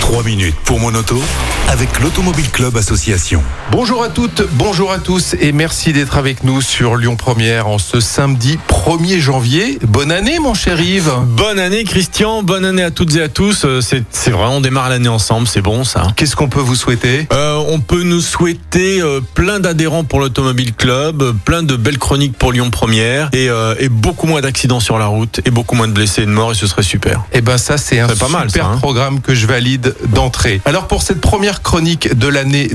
3 minutes pour mon auto avec l'Automobile Club Association. Bonjour à toutes, bonjour à tous et merci d'être avec nous sur Lyon Première en ce samedi 1er janvier. Bonne année mon cher Yves. Bonne année Christian, bonne année à toutes et à tous. Euh, C'est c'est vrai, on démarre l'année ensemble, c'est bon ça. Qu'est-ce qu'on peut vous souhaiter? Euh, on peut nous souhaiter euh, plein d'adhérents pour l'Automobile Club, euh, plein de belles chroniques pour Lyon Première et, euh, et beaucoup moins d'accidents sur la route et beaucoup moins de blessés et de morts et ce serait super. Eh ben ça c'est un C'est pas super mal, ça, hein. programme que je valide d'entrée. Alors pour cette première chronique de l'année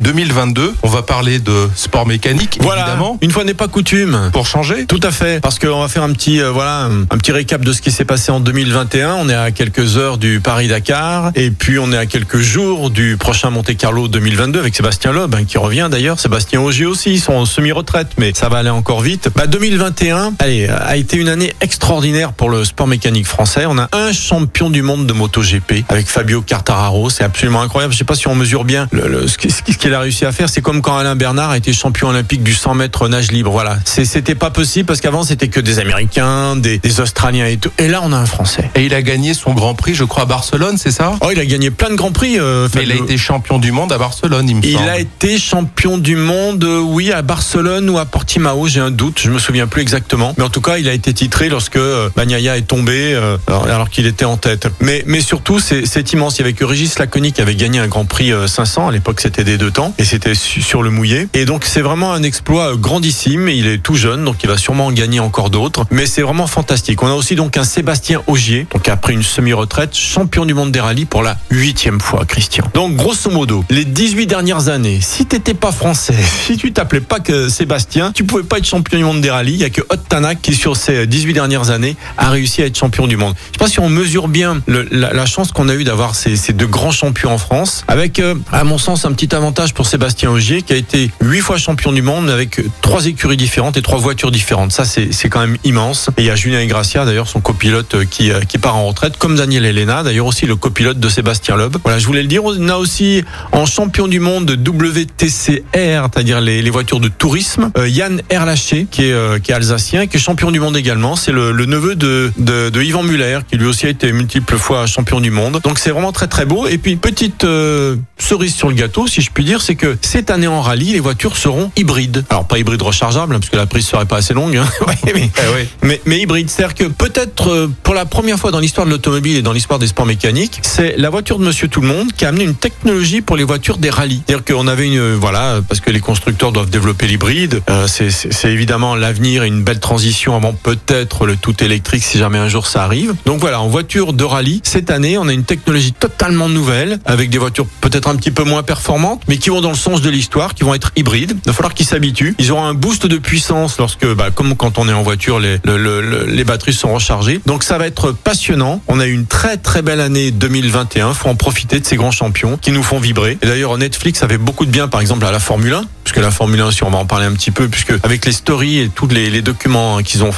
2022, on va parler de sport mécanique Voilà, évidemment. une fois n'est pas coutume. Pour changer Tout à fait, parce qu'on va faire un petit euh, voilà un, petit récap de ce qui s'est passé en 2021. On est à quelques heures du Paris-Dakar et puis on est à quelques jours du prochain Monte-Carlo 2022 avec Sébastien Loeb hein, qui revient d'ailleurs. Sébastien Ogier aussi, ils sont en semi-retraite, mais ça va aller encore vite. Bah 2021, allez, a été une année extraordinaire pour le sport mécanique français. On a un champion du monde de MotoGP avec Fabio Quartararo. C'est absolument incroyable. Je sais pas si on mesure bien le- le- ce qu'il a réussi à faire. C'est comme quand Alain Bernard a été champion olympique du 100 mètres nage libre. Voilà, c'était pas possible parce qu'avant c'était que des Américains, des, des Australiens et tout. Et là on a un Français. Et il a gagné son Grand Prix, je crois, à Barcelone, c'est ça? Oh, il a gagné plein de grands prix. euh, Mais il a été champion du monde à Barcelone, il me Il semble. a été champion du monde, euh, oui, à Barcelone ou à Portimao, j'ai un doute, je me souviens plus exactement. Mais en tout cas, il a été titré lorsque euh, Bagnaia est tombé, euh, alors, alors qu'il était en tête. Mais, mais surtout, c'est c'est immense. Il y avait que Régis Laconi qui avait gagné un Grand Prix euh, 500. À l'époque, c'était des deux temps et c'était su- sur le mouillé. Et donc, c'est vraiment un exploit euh, grandissime. Il est tout jeune, donc il va sûrement en gagner encore d'autres. Mais c'est vraiment fantastique. On a aussi donc un Sébastien Ogier, donc après une semi-retraite, champion du monde des rallyes pour la huitième fois, Christian. Donc, grosso modo, les 18 dernières années, si t'étais pas français, si tu t'appelais pas que Sébastien, tu pouvais pas être champion du monde des rallyes. Il y a que Tanak qui, sur ces 18 dernières années, a réussi à être champion du monde. Je sais pas si on mesure bien la, la chance qu'on a eu d'avoir ces, deux grands champions en France, avec, euh, à mon sens, un petit avantage pour Sébastien Ogier, qui a été huit fois champion du monde avec trois écuries différentes et trois voitures différentes. Ça, c'est quand même immense. Et il y a Julien Ingracia, d'ailleurs, son copilote, euh, qui, euh, qui part en retraite, comme Daniel Elena, d'ailleurs aussi le copilote de Sébastien Loeb. Voilà, je voulais le dire. On a aussi en champion du monde WTCR, c'est-à-dire les, voitures de tourisme, Yann Erlaché, qui est, alsacien, qui est champion du monde également. C'est le, neveu de, Yvan Muller, qui lui aussi a été multiples fois champion du monde. Donc c'est vraiment très très beau. Et puis petite euh, cerise sur le gâteau, si je puis dire, c'est que cette année en rallye, les voitures seront hybrides. Alors pas hybrides rechargeables, hein, parce que la prise serait pas assez longue. hein. Ouais, mais, Eh mais, mais hybride. C'est-à-dire que peut-être euh, pour la première fois dans l'histoire de l'automobile et dans l'histoire des sports mécaniques, c'est la voiture de Monsieur Tout le Monde qui a amené une technologie pour les voitures des rallyes. C'est-à-dire qu'on avait une euh, voilà parce que les constructeurs doivent développer l'hybride. Euh, c'est- c'est c'est évidemment l'avenir et une belle transition avant peut-être le tout électrique si jamais un jour ça arrive. Donc voilà, en voiture de rallye cette année, on a une technologie totalement nouvelle avec des voitures peut-être un petit peu moins performantes, mais qui vont dans le sens de l'histoire, qui vont être hybrides. Il va falloir qu'ils s'habituent. Ils auront un boost de puissance lorsque, bah, comme quand on est en voiture, les, le- le- le- les batteries sont rechargées. Donc ça va être passionnant. On a eu une très très belle année 2021. Faut en profiter de ces grands champions qui nous font vibrer. Et d'ailleurs, Netflix avait beaucoup de bien, par exemple, à la Formule 1, puisque la Formule 1, si on va en parler un petit peu, puisque avec les stories et tous les, les documents qu'ils ont,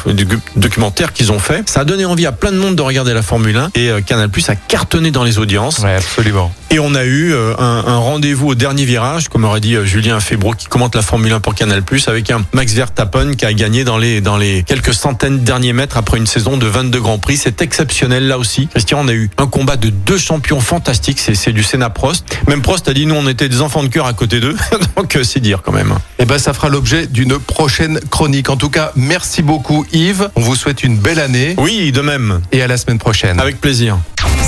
documentaires qu'ils ont fait, ça a donné envie à plein de monde de regarder la Formule 1 et euh, Canal Plus a cartonné dans les audiences. Ouais, absolument. Et on a eu euh, un, un rendez-vous au dernier virage, comme aurait dit euh, Julien Febro, qui commente la Formule 1 pour Canal+, avec un Max Verstappen qui a gagné dans les dans les quelques centaines de derniers mètres après une saison de 22 grands prix. C'est exceptionnel là aussi. Christian, on a eu un combat de deux champions fantastiques. C'est du Senna Prost. Même Prost a dit nous on était des enfants de cœur à côté d'eux. Donc c'est dire quand même. Eh ben, ça fera l'objet d'une prochaine chronique. En tout cas, merci beaucoup Yves. On vous souhaite une belle année Oui, de même. et à la semaine prochaine. Avec plaisir.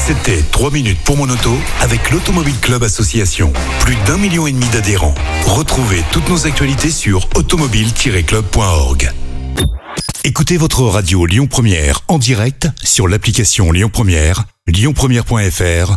C'était 3 minutes pour mon auto avec l'Automobile Club Association. Plus d'un million et demi d'adhérents. Retrouvez toutes nos actualités sur automobile-club.org. Écoutez votre radio Lyon Première en direct sur l'application Lyon Première, lyonpremière.fr